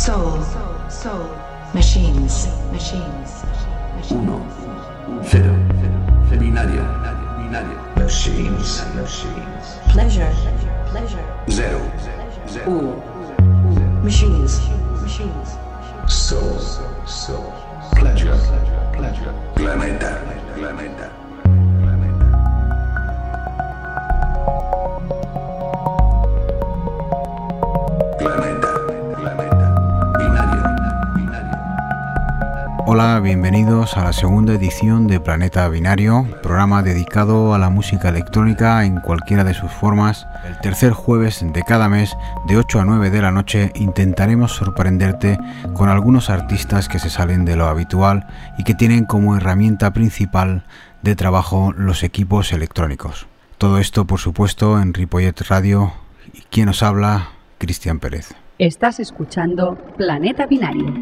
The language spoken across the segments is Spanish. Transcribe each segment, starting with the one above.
Soul. Soul. Machines. Machines. Uno. Cero. Binario. Binario. Machines. Machines. Pleasure. Pleasure. Zero. Uno. Machines. Machines. Soul. Soul. Pleasure. Pleasure. Planeta. Planeta. Planeta. Hola, bienvenidos a la segunda edición de Planeta Binario, programa dedicado a la música electrónica en cualquiera de sus formas. El tercer jueves de cada mes, de 8 a 9 de la noche, intentaremos sorprenderte con algunos artistas que se salen de lo habitual y que tienen como herramienta principal de trabajo los equipos electrónicos. Todo esto, por supuesto, en Ripollet Radio. ¿Y quién os habla? Cristian Pérez. Estás escuchando Planeta Binario.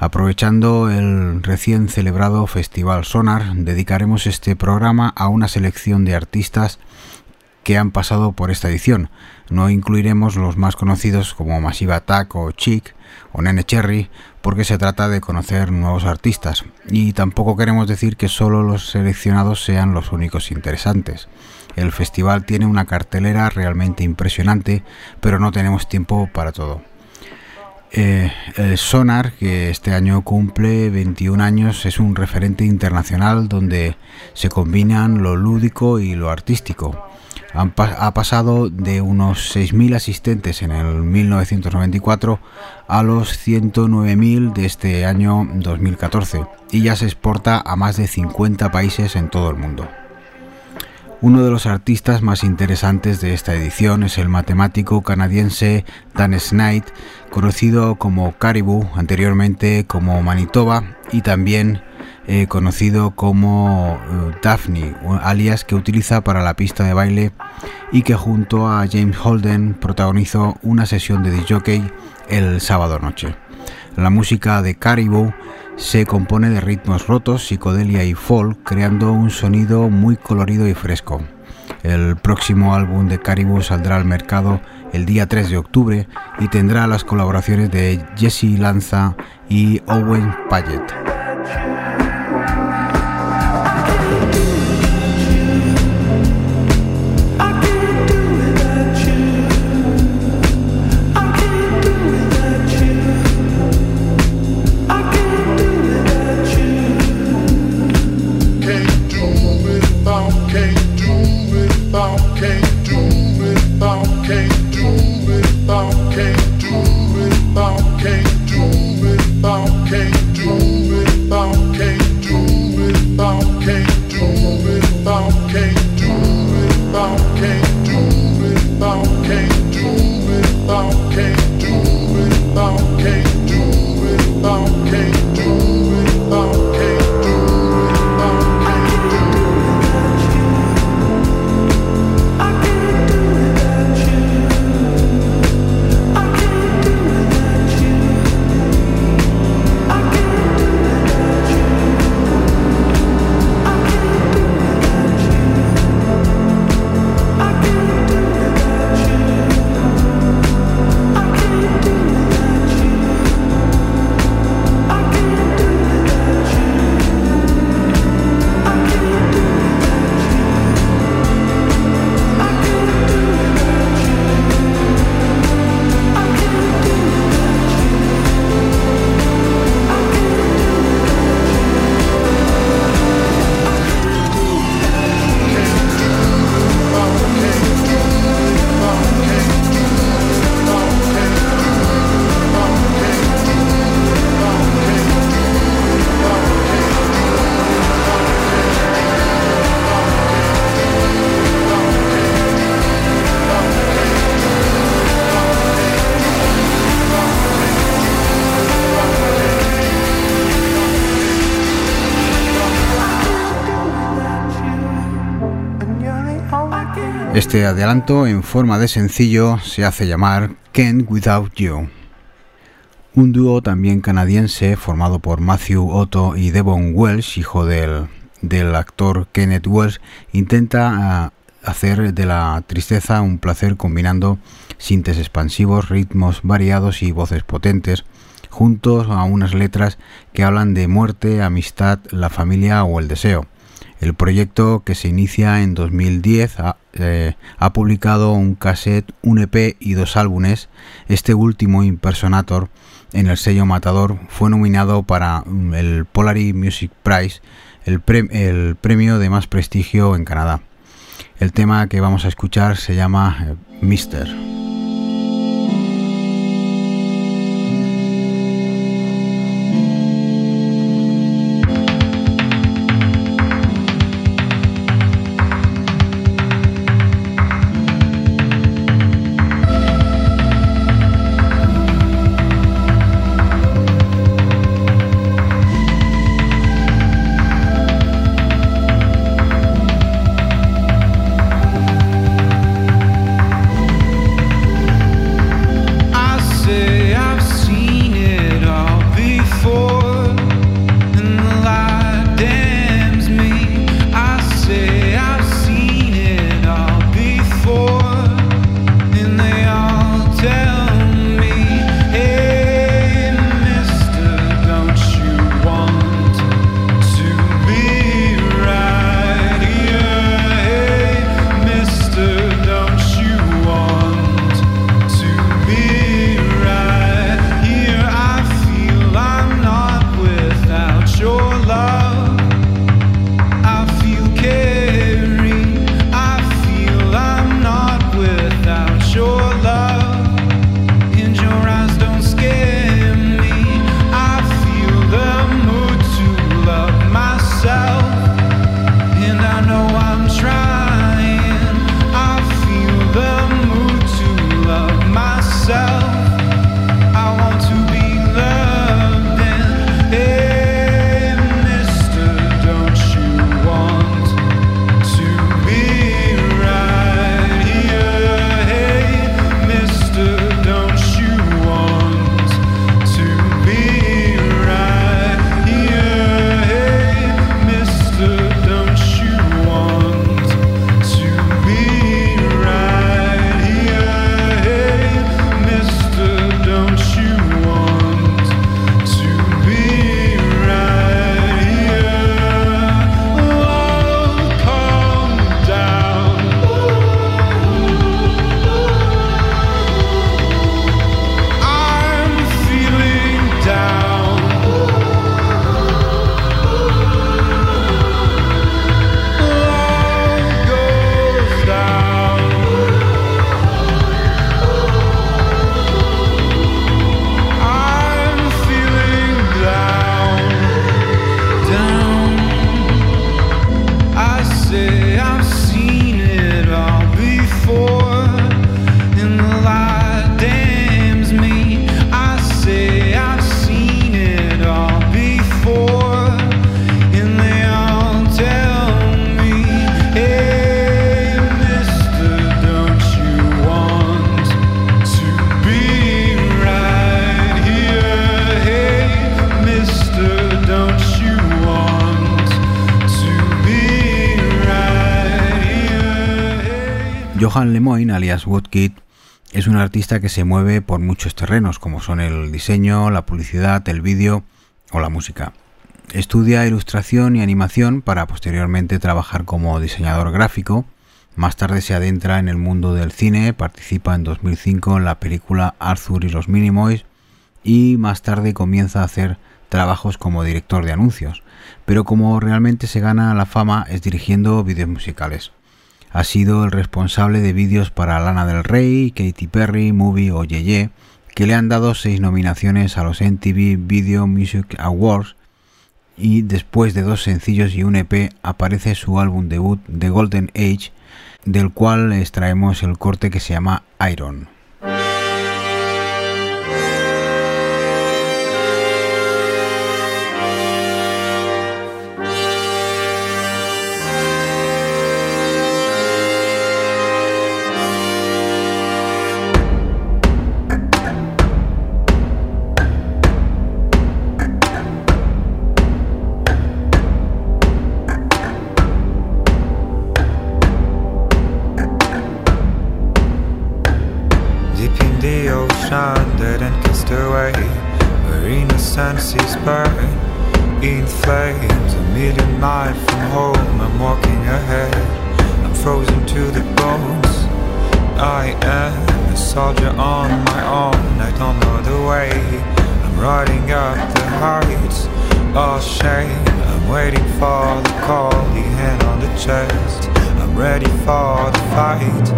Aprovechando el recién celebrado Festival Sonar, dedicaremos este programa a una selección de artistas que han pasado por esta edición. No incluiremos los más conocidos como Massive Attack o Chic o Nene Cherry, porque se trata de conocer nuevos artistas. Y tampoco queremos decir que solo los seleccionados sean los únicos interesantes. El festival tiene una cartelera realmente impresionante, pero no tenemos tiempo para todo. Eh, el Sonar, que este año cumple 21 años, es un referente internacional donde se combinan lo lúdico y lo artístico. Ha pasado de unos 6.000 asistentes en el 1994 a los 109.000 de este año 2014 y ya se exporta a más de 50 países en todo el mundo. Uno de los artistas más interesantes de esta edición es el matemático canadiense Dan Snyder, conocido como Caribou, anteriormente como Manitoba y también eh, conocido como eh, Daphne, alias que utiliza para la pista de baile y que junto a James Holden protagonizó una sesión de disc el sábado noche. La música de Caribou se compone de ritmos rotos, psicodelia y folk, creando un sonido muy colorido y fresco. El próximo álbum de Caribou saldrá al mercado el día 3 de octubre y tendrá las colaboraciones de Jesse Lanza y Owen Paget. Este adelanto en forma de sencillo se hace llamar Can't Without You. Un dúo también canadiense formado por Matthew Otto y Devon Welsh, hijo del, actor Kenneth Welsh, intenta ah, hacer de la tristeza un placer combinando sintes expansivos, ritmos variados y voces potentes, juntos a unas letras que hablan de muerte, amistad, la familia o el deseo. El proyecto que se inicia en 2010 ha, eh, ha, publicado un cassette, un EP y dos álbumes. Este último, Impersonator, en el sello Matador, fue nominado para mm, el Polary Music Prize, el, el premio de más prestigio en Canadá. El tema que vamos a escuchar se llama eh, Mister. Johan Lemoyne, alias Woodkid, es un artista que se mueve por muchos terrenos, como son el diseño, la publicidad, el vídeo o la música. Estudia ilustración y animación para posteriormente trabajar como diseñador gráfico. Más tarde se adentra en el mundo del cine, participa en 2005 en la película Arthur y los Minimoys y más tarde comienza a hacer trabajos como director de anuncios, pero como realmente se gana la fama es dirigiendo vídeos musicales. Ha sido el responsable de vídeos para Lana del Rey, Katy Perry, Movie o Yeye, que le han dado seis nominaciones a los MTV Video Music Awards y después de dos sencillos y un EP aparece su álbum debut The Golden Age, del cual extraemos el corte que se llama Iron. Don't know the way. I'm riding up the heights. Oh shame. I'm waiting for the call, the hand on the chest. I'm ready for the fight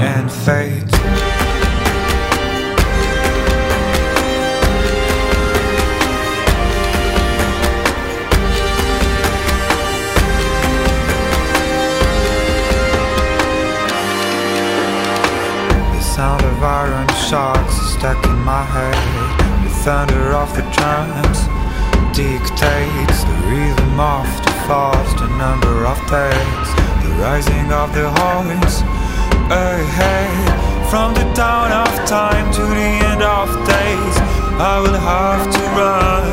and fate. Stuck in my head. The thunder of the drums dictates the rhythm of the fast, the number of days, the rising of the horns ahead. From the dawn of time to the end of days, I will have to run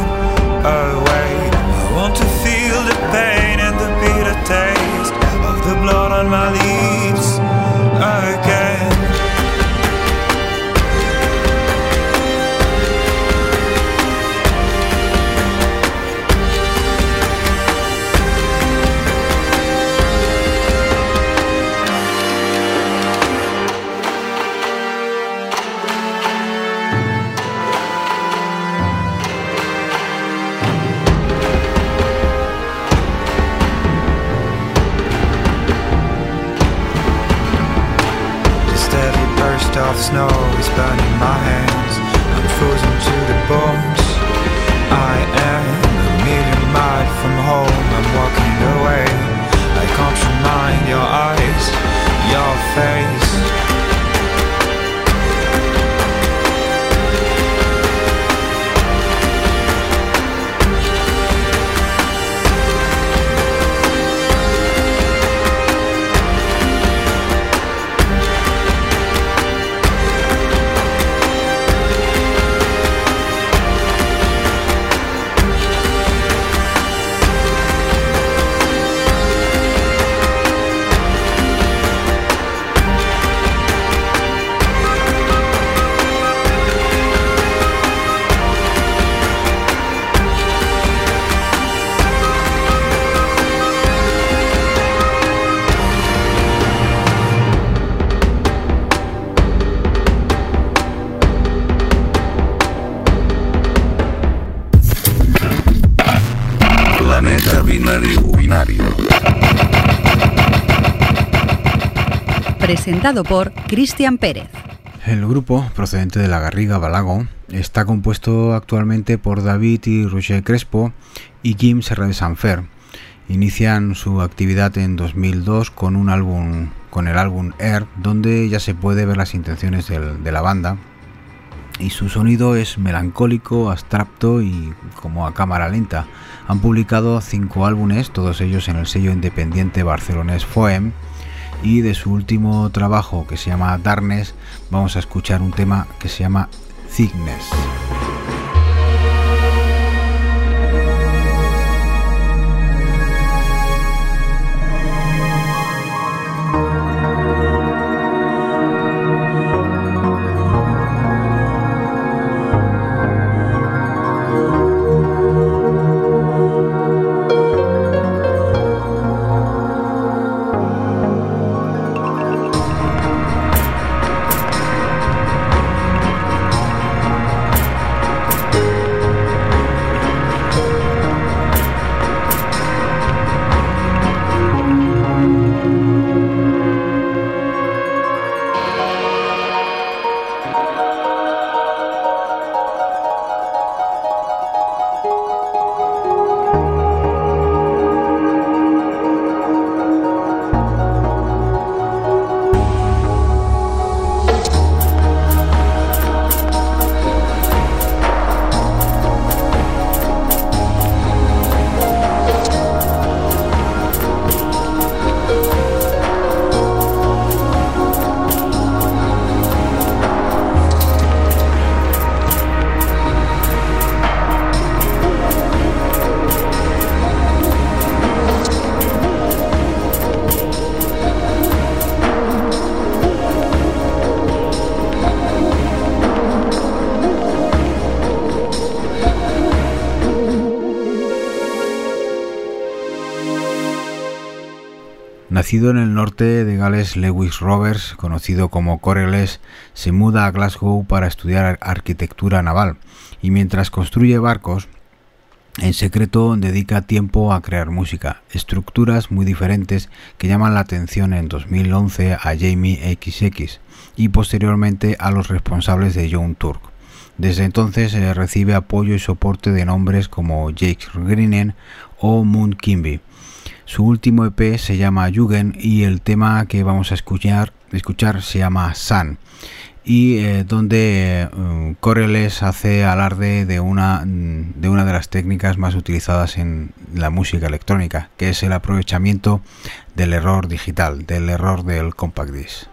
away. I want to feel the pain and the bitter taste of the blood on my lips again. Of snow is burning my hands. I'm frozen to the bones. I am a million miles from home. I'm walking away. I can't remind your eyes, your face. Presentado por Cristian Pérez. El grupo, procedente de la Garriga Balago, está compuesto actualmente por David y Roger Crespo y Jim Serra de Sanfer. Inician su actividad en 2002 con un álbum, con el álbum Air, donde ya se puede ver las intenciones de la banda. Y su sonido es melancólico, abstracto y como a cámara lenta. Han publicado cinco álbumes, todos ellos en el sello independiente barcelonés Foem. Y de su último trabajo que se llama Darkness, vamos a escuchar un tema que se llama Thickness. Nacido en el norte de Gales, Lewis Roberts, conocido como Coreless, se muda a Glasgow para estudiar arquitectura naval y mientras construye barcos, en secreto dedica tiempo a crear música, estructuras muy diferentes que llaman la atención en 2011 a Jamie XX y posteriormente a los responsables de Young Turk. Desde entonces eh, recibe apoyo y soporte de nombres como Jake Greenen o Moon Kimby. Su último EP se llama Jugend y el tema que vamos a escuchar, escuchar se llama Sun y eh, donde eh, hace alarde de una, de una de las técnicas más utilizadas en la música electrónica, que es el aprovechamiento del error digital, del error del compact disc.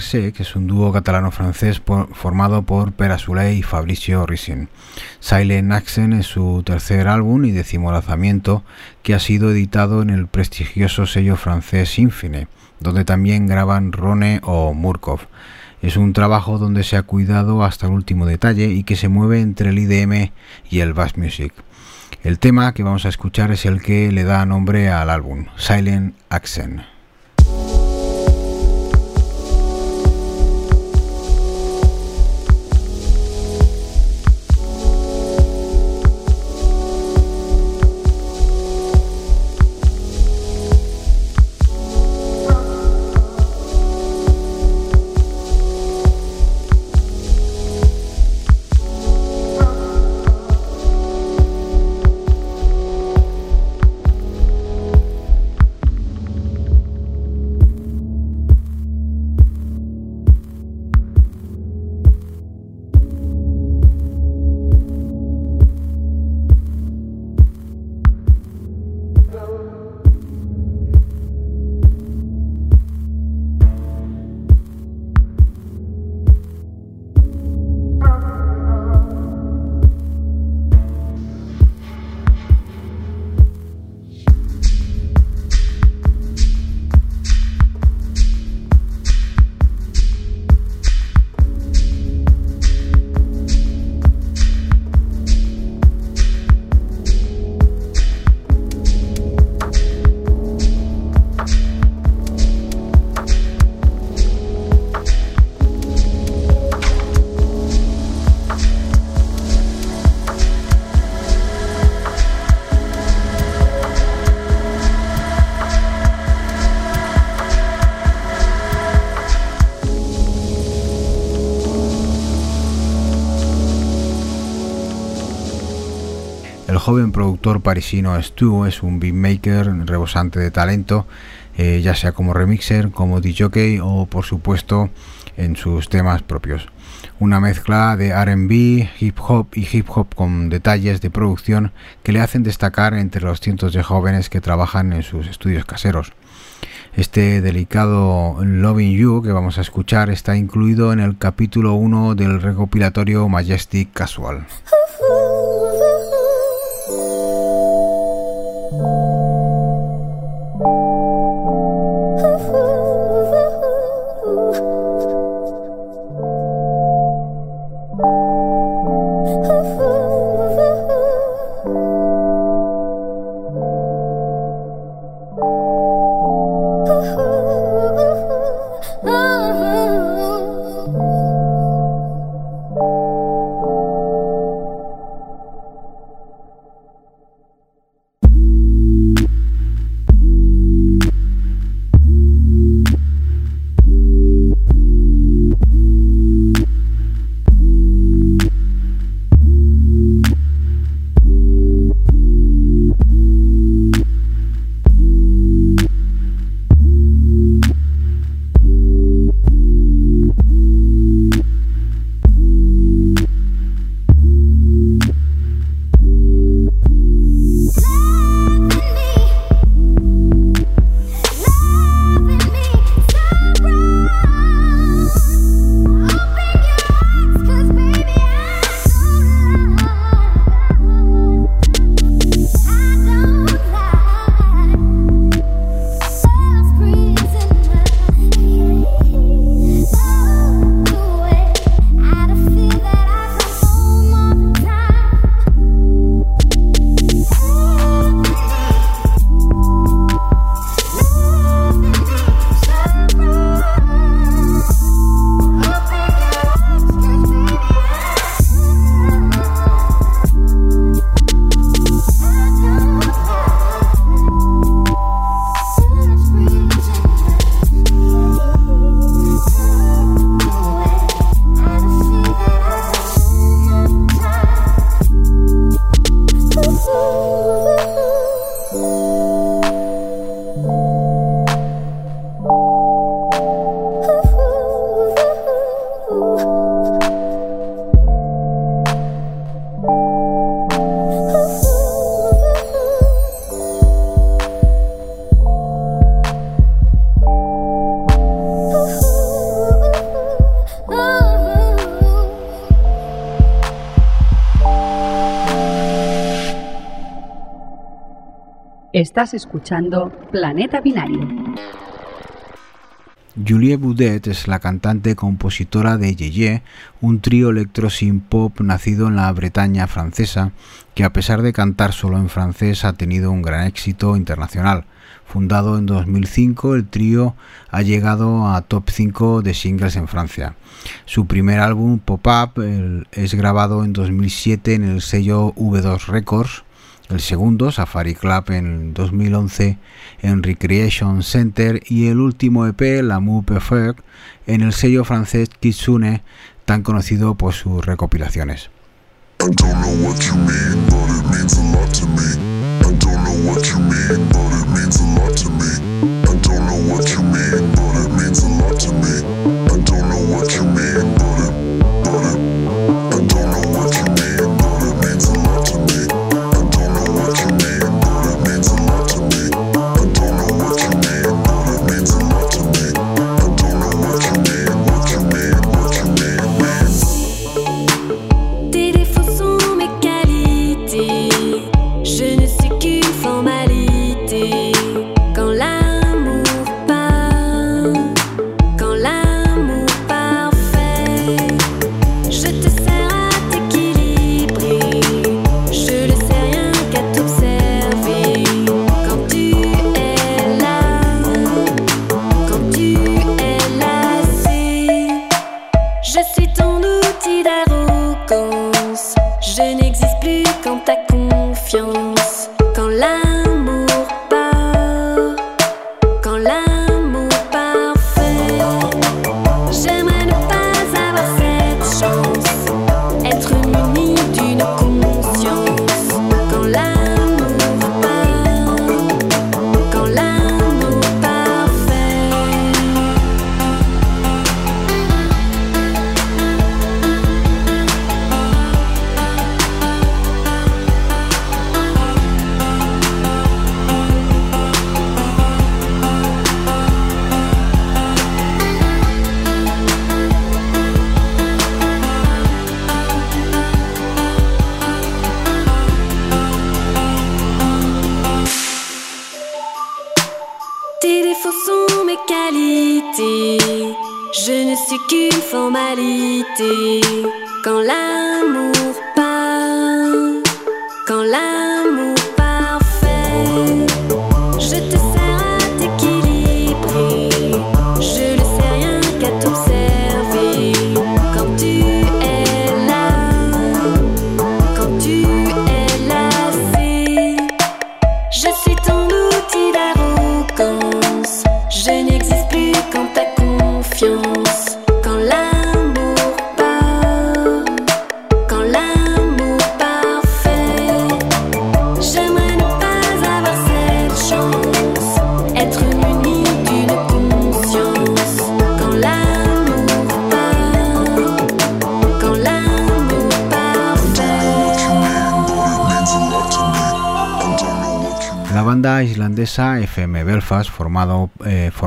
Sec es un dúo catalano-francés formado por Pera Soleil y Fabricio Rissin. Silent Accent es su tercer álbum y décimo lanzamiento que ha sido editado en el prestigioso sello francés Infine, donde también graban Rone o Murkov. Es un trabajo donde se ha cuidado hasta el último detalle y que se mueve entre el IDM y el bass music. El tema que vamos a escuchar es el que le da nombre al álbum, Silent Accent. Joven productor parisino Stu es un beatmaker rebosante de talento, eh, ya sea como remixer, como DJ o por supuesto en sus temas propios. Una mezcla de RB, hip hop y hip hop con detalles de producción que le hacen destacar entre los cientos de jóvenes que trabajan en sus estudios caseros. Este delicado Loving You que vamos a escuchar está incluido en el capítulo 1 del recopilatorio Majestic Casual. Estás escuchando Planeta Binario. Julie Boudet es la cantante compositora de Yeye, un trío electro pop nacido en la Bretaña francesa, que a pesar de cantar solo en francés ha tenido un gran éxito internacional. Fundado en 2005, el trío ha llegado a top 5 de singles en Francia. Su primer álbum, Pop-Up, es grabado en 2007 en el sello V2 Records el segundo, Safari Club, en 2011 en Recreation Center y el último EP, L'amour perfect, en el sello francés Kitsune, tan conocido por sus recopilaciones. FM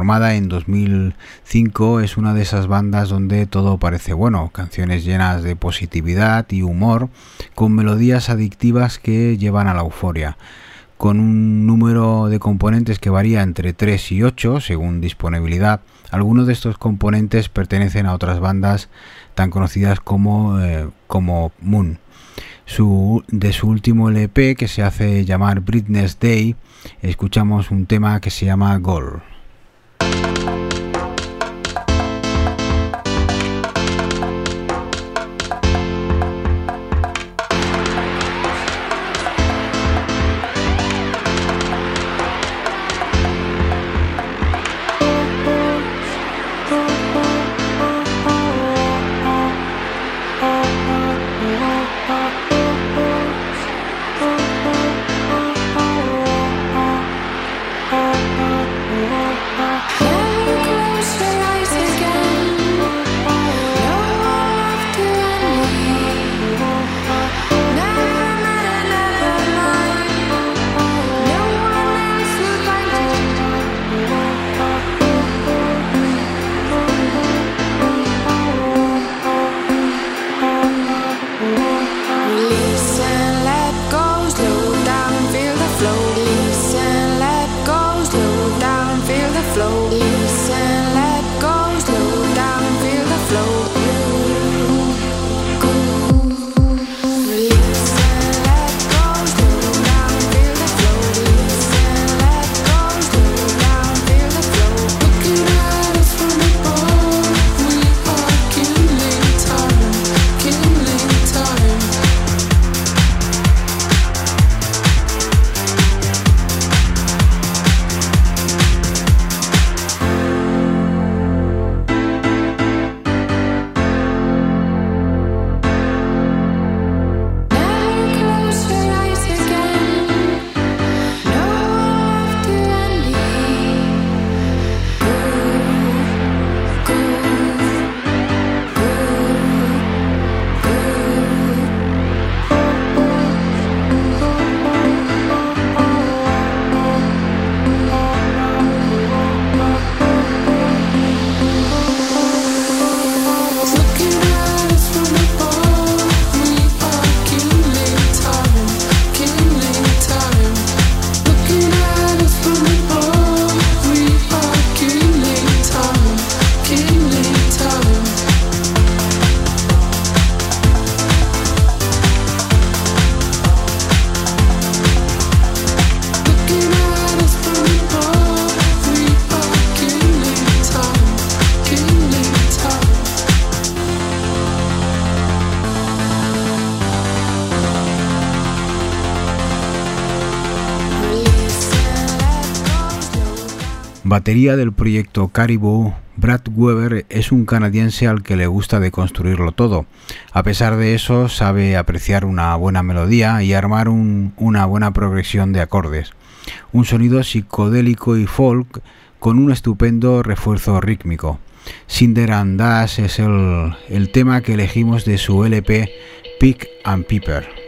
formada en 2005, es una de esas bandas donde todo parece bueno, canciones llenas de positividad y humor, con melodías adictivas que llevan a la euforia, con un número de componentes que varía entre 3 y 8 según disponibilidad. Algunos de estos componentes pertenecen a otras bandas tan conocidas como, eh, como Moon. Su, de su último LP que se hace llamar Britney's Day, escuchamos un tema que se llama Goal. Batería del proyecto Caribou, Brad Weber es un canadiense al que le gusta deconstruirlo todo. A pesar de eso, sabe apreciar una buena melodía y armar una buena progresión de acordes. Un sonido psicodélico y folk con un estupendo refuerzo rítmico. Cinder Dash es el, el tema que elegimos de su LP Pick and Piper.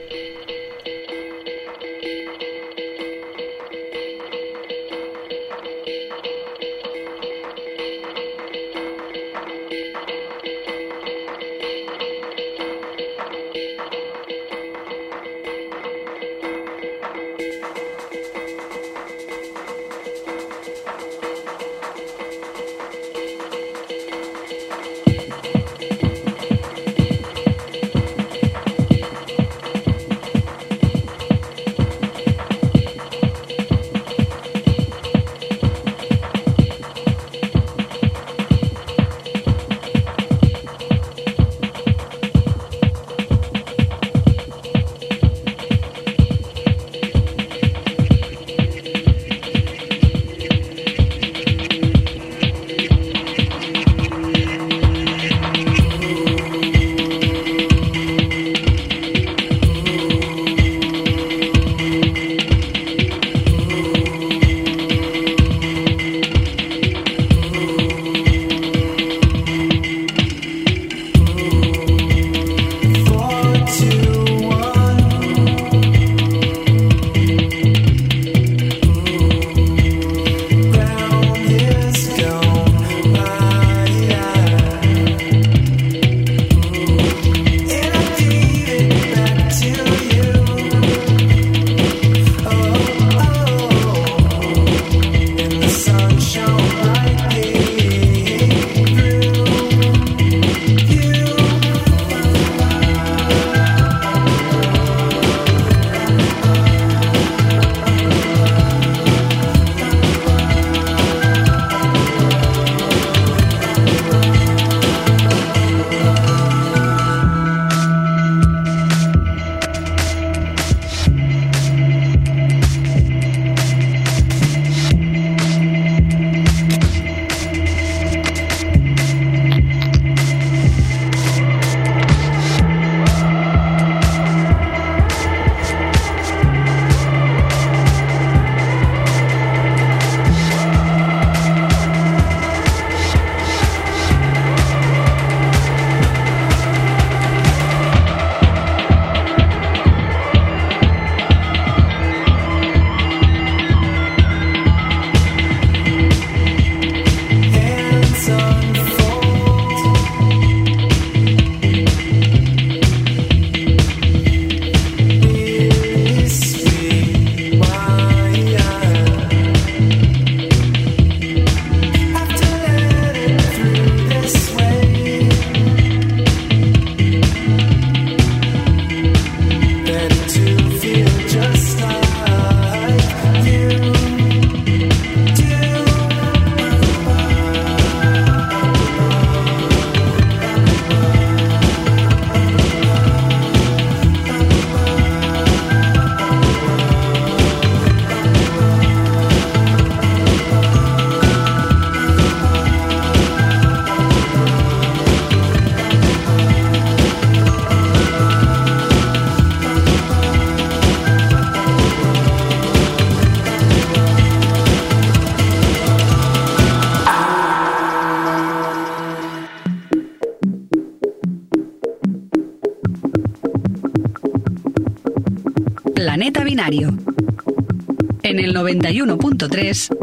En el 91.3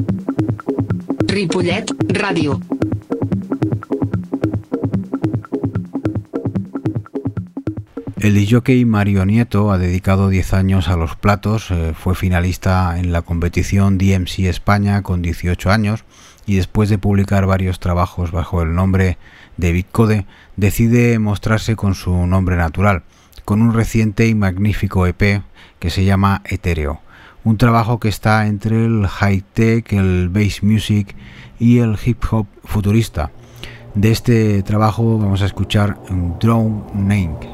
Ripollet Radio. El jockey Mario Nieto ha dedicado 10 años a los platos, eh, fue finalista en la competición DMC España con 18 años y después de publicar varios trabajos bajo el nombre de Code, decide mostrarse con su nombre natural, con un reciente y magnífico EP que se llama Etéreo, un trabajo que está entre el high-tech, el bass music y el hip hop futurista. De este trabajo vamos a escuchar Drone Name.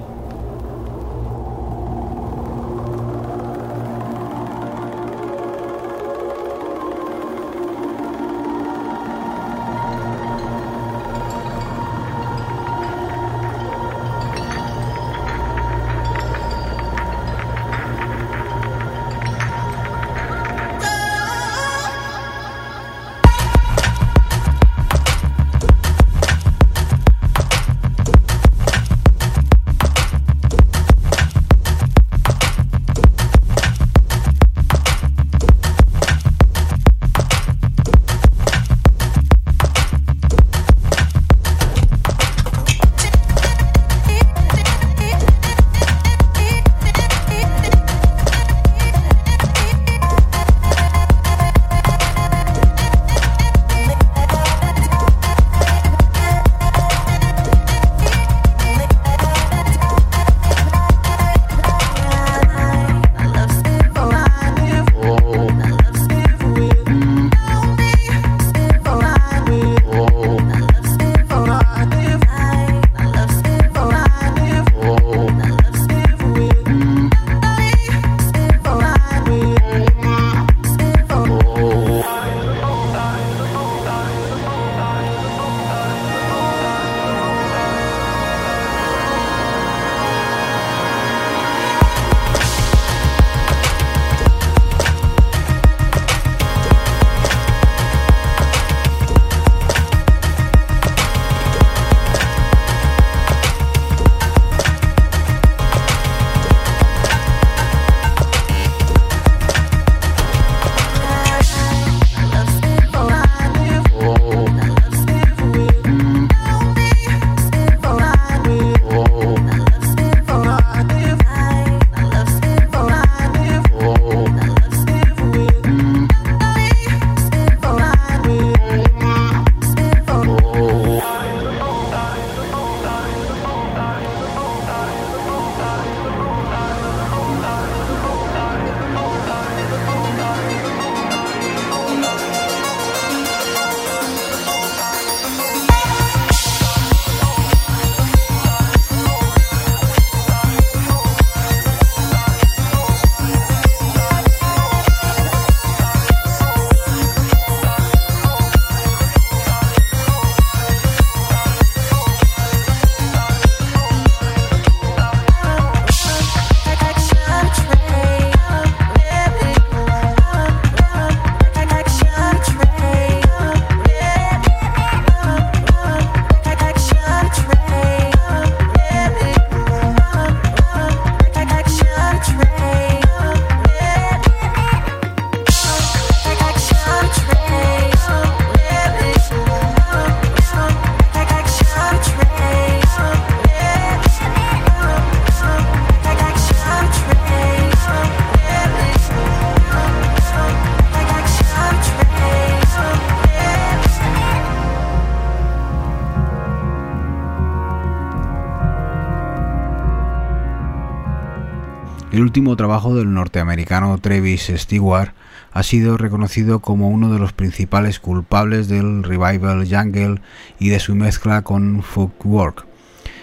El último trabajo del norteamericano Travis Stewart ha sido reconocido como uno de los principales culpables del revival jungle y de su mezcla con folkwork.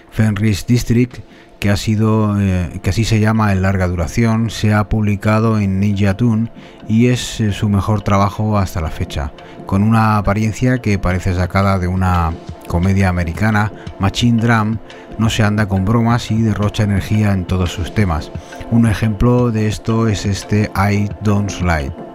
Fenris District, que, ha sido, eh, así se llama en larga duración, se ha publicado en Ninja Tune y es eh, su mejor trabajo hasta la fecha, con una apariencia que parece sacada de una comedia americana, Machine Drum no se anda con bromas y derrocha energía en todos sus temas. Un ejemplo de esto es este I Don't Slide.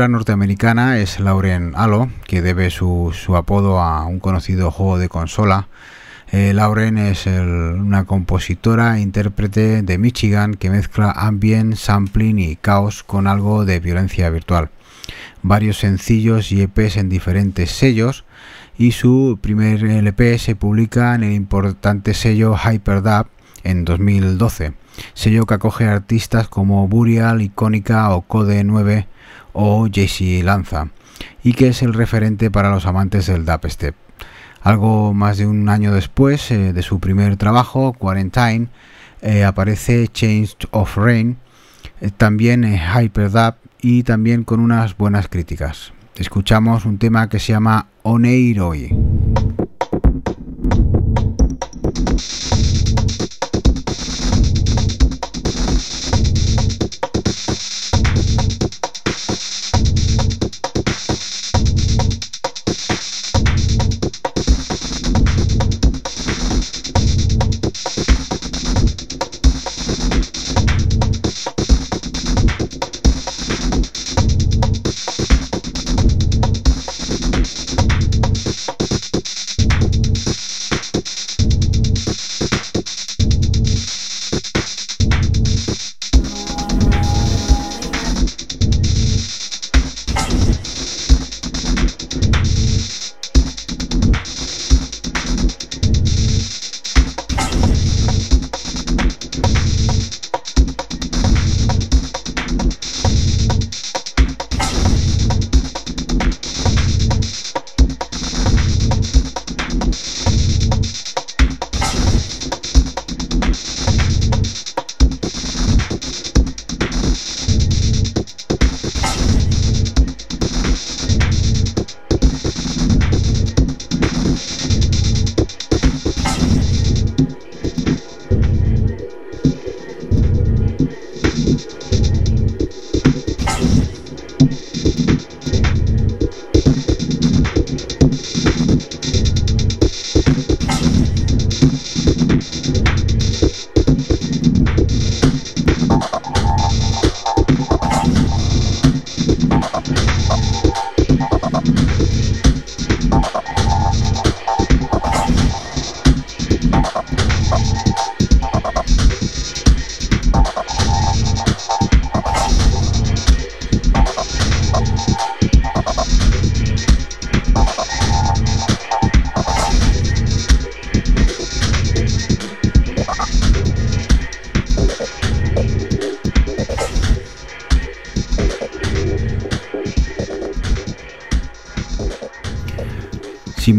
Otra norteamericana es Lauren Allo, que debe su, apodo a un conocido juego de consola. Eh, Lauren es una compositora e intérprete de Michigan que mezcla ambient, sampling y caos con algo de violencia virtual. Varios sencillos y EPs en diferentes sellos y su primer LP se publica en el importante sello Hyperdub en 2012, sello que acoge artistas como Burial, Icónica o Code 9 o JC Lanza, y que es el referente para los amantes del dubstep. Algo más de un año después eh, de su primer trabajo, Quarantine, eh, aparece Changed of Rain, eh, también Hyperdub y también con unas buenas críticas. Escuchamos un tema que se llama Oneiroi.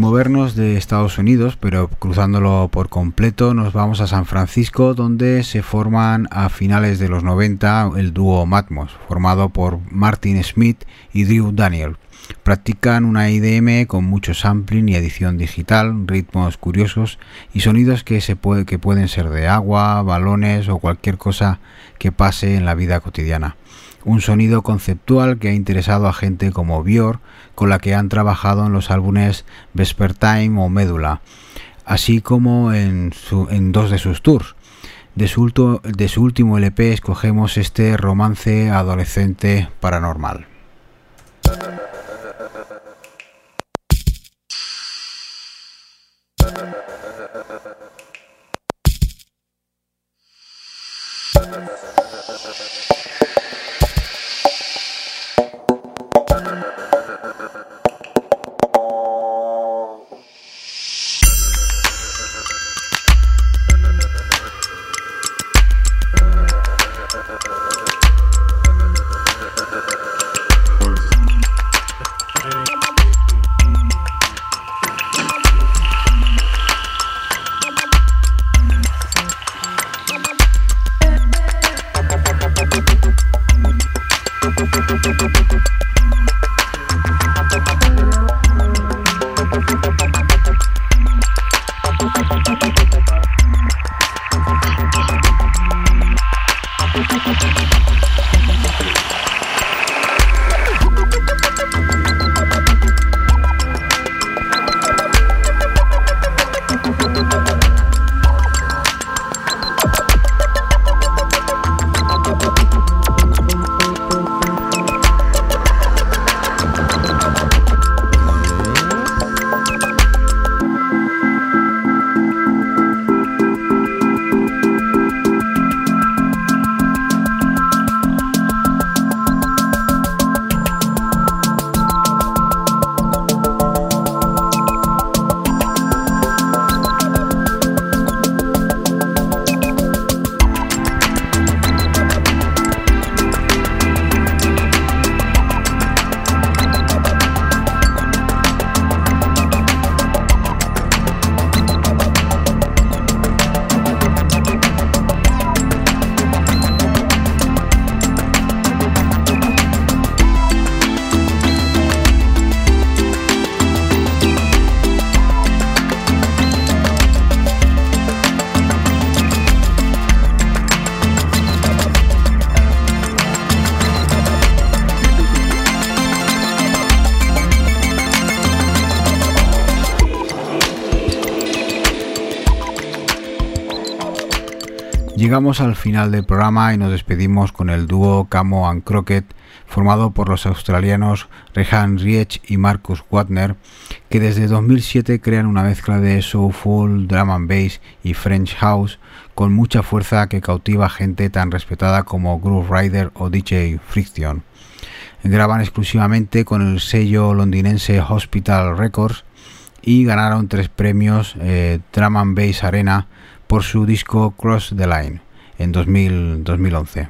Movernos de Estados Unidos, pero cruzándolo por completo, nos vamos a San Francisco, donde se forman a finales de los 90 el dúo Matmos, formado por Martin Smith y Drew Daniel. Practican una IDM con mucho sampling y edición digital, ritmos curiosos y sonidos que, se puede, que pueden ser de agua, balones o cualquier cosa que pase en la vida cotidiana un sonido conceptual que ha interesado a gente como Björk, con la que han trabajado en los álbumes Vespertime o Médula, así como en, dos de sus tours. De su último LP escogemos este romance adolescente paranormal. Llegamos al final del programa y nos despedimos con el dúo Camo and Crockett, formado por los australianos Rehan Riech y Marcus Wagner, que desde 2007 crean una mezcla de soulful, drum and bass y French house con mucha fuerza que cautiva gente tan respetada como Groove Rider o DJ Friction. Graban exclusivamente con el sello londinense Hospital Records y ganaron tres premios eh, Drum and Bass Arena por su disco Cross the Line en 2011.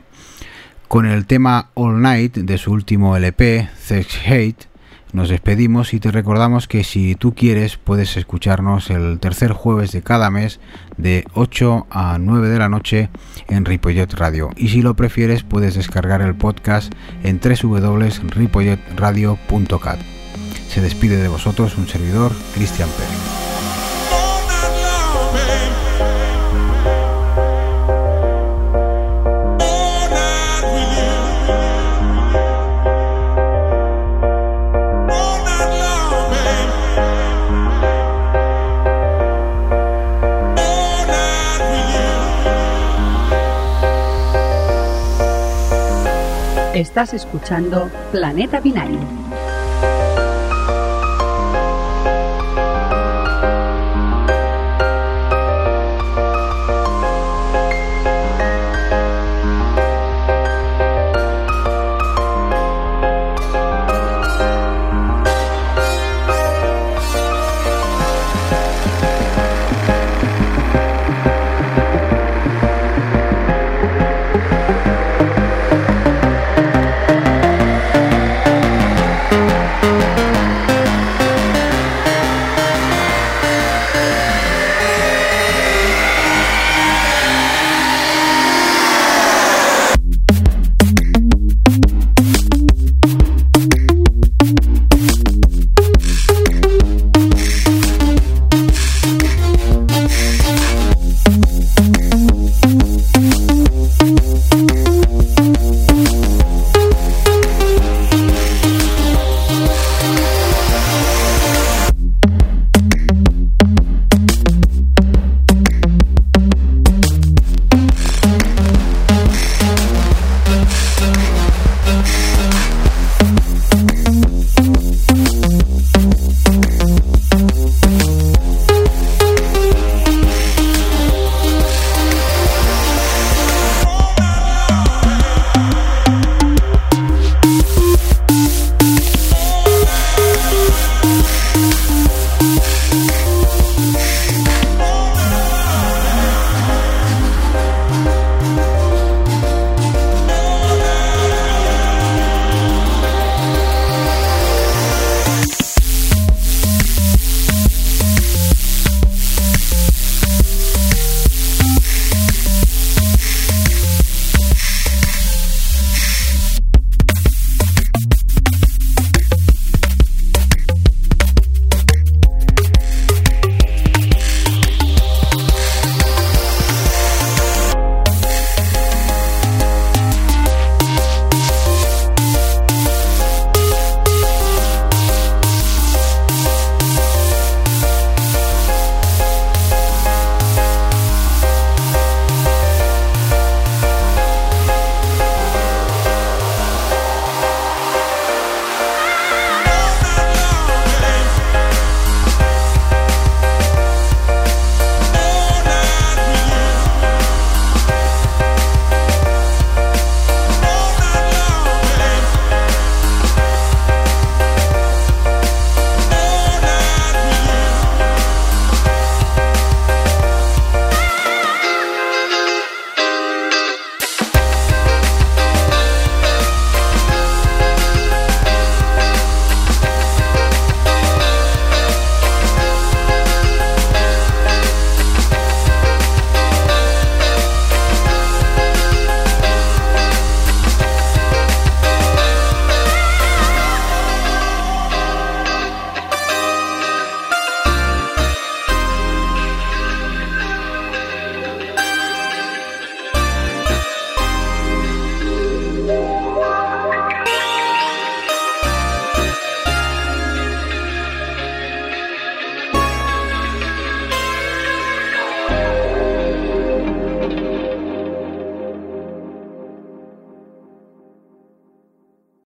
Con el tema All Night de su último LP, Sex Hate, nos despedimos y te recordamos que si tú quieres puedes escucharnos el tercer jueves de cada mes de 8 a 9 de la noche en Ripollet Radio. Y si lo prefieres puedes descargar el podcast en www.ripolletradio.cat. Se despide de vosotros un servidor, Cristian Pérez. Estás escuchando Planeta Binario.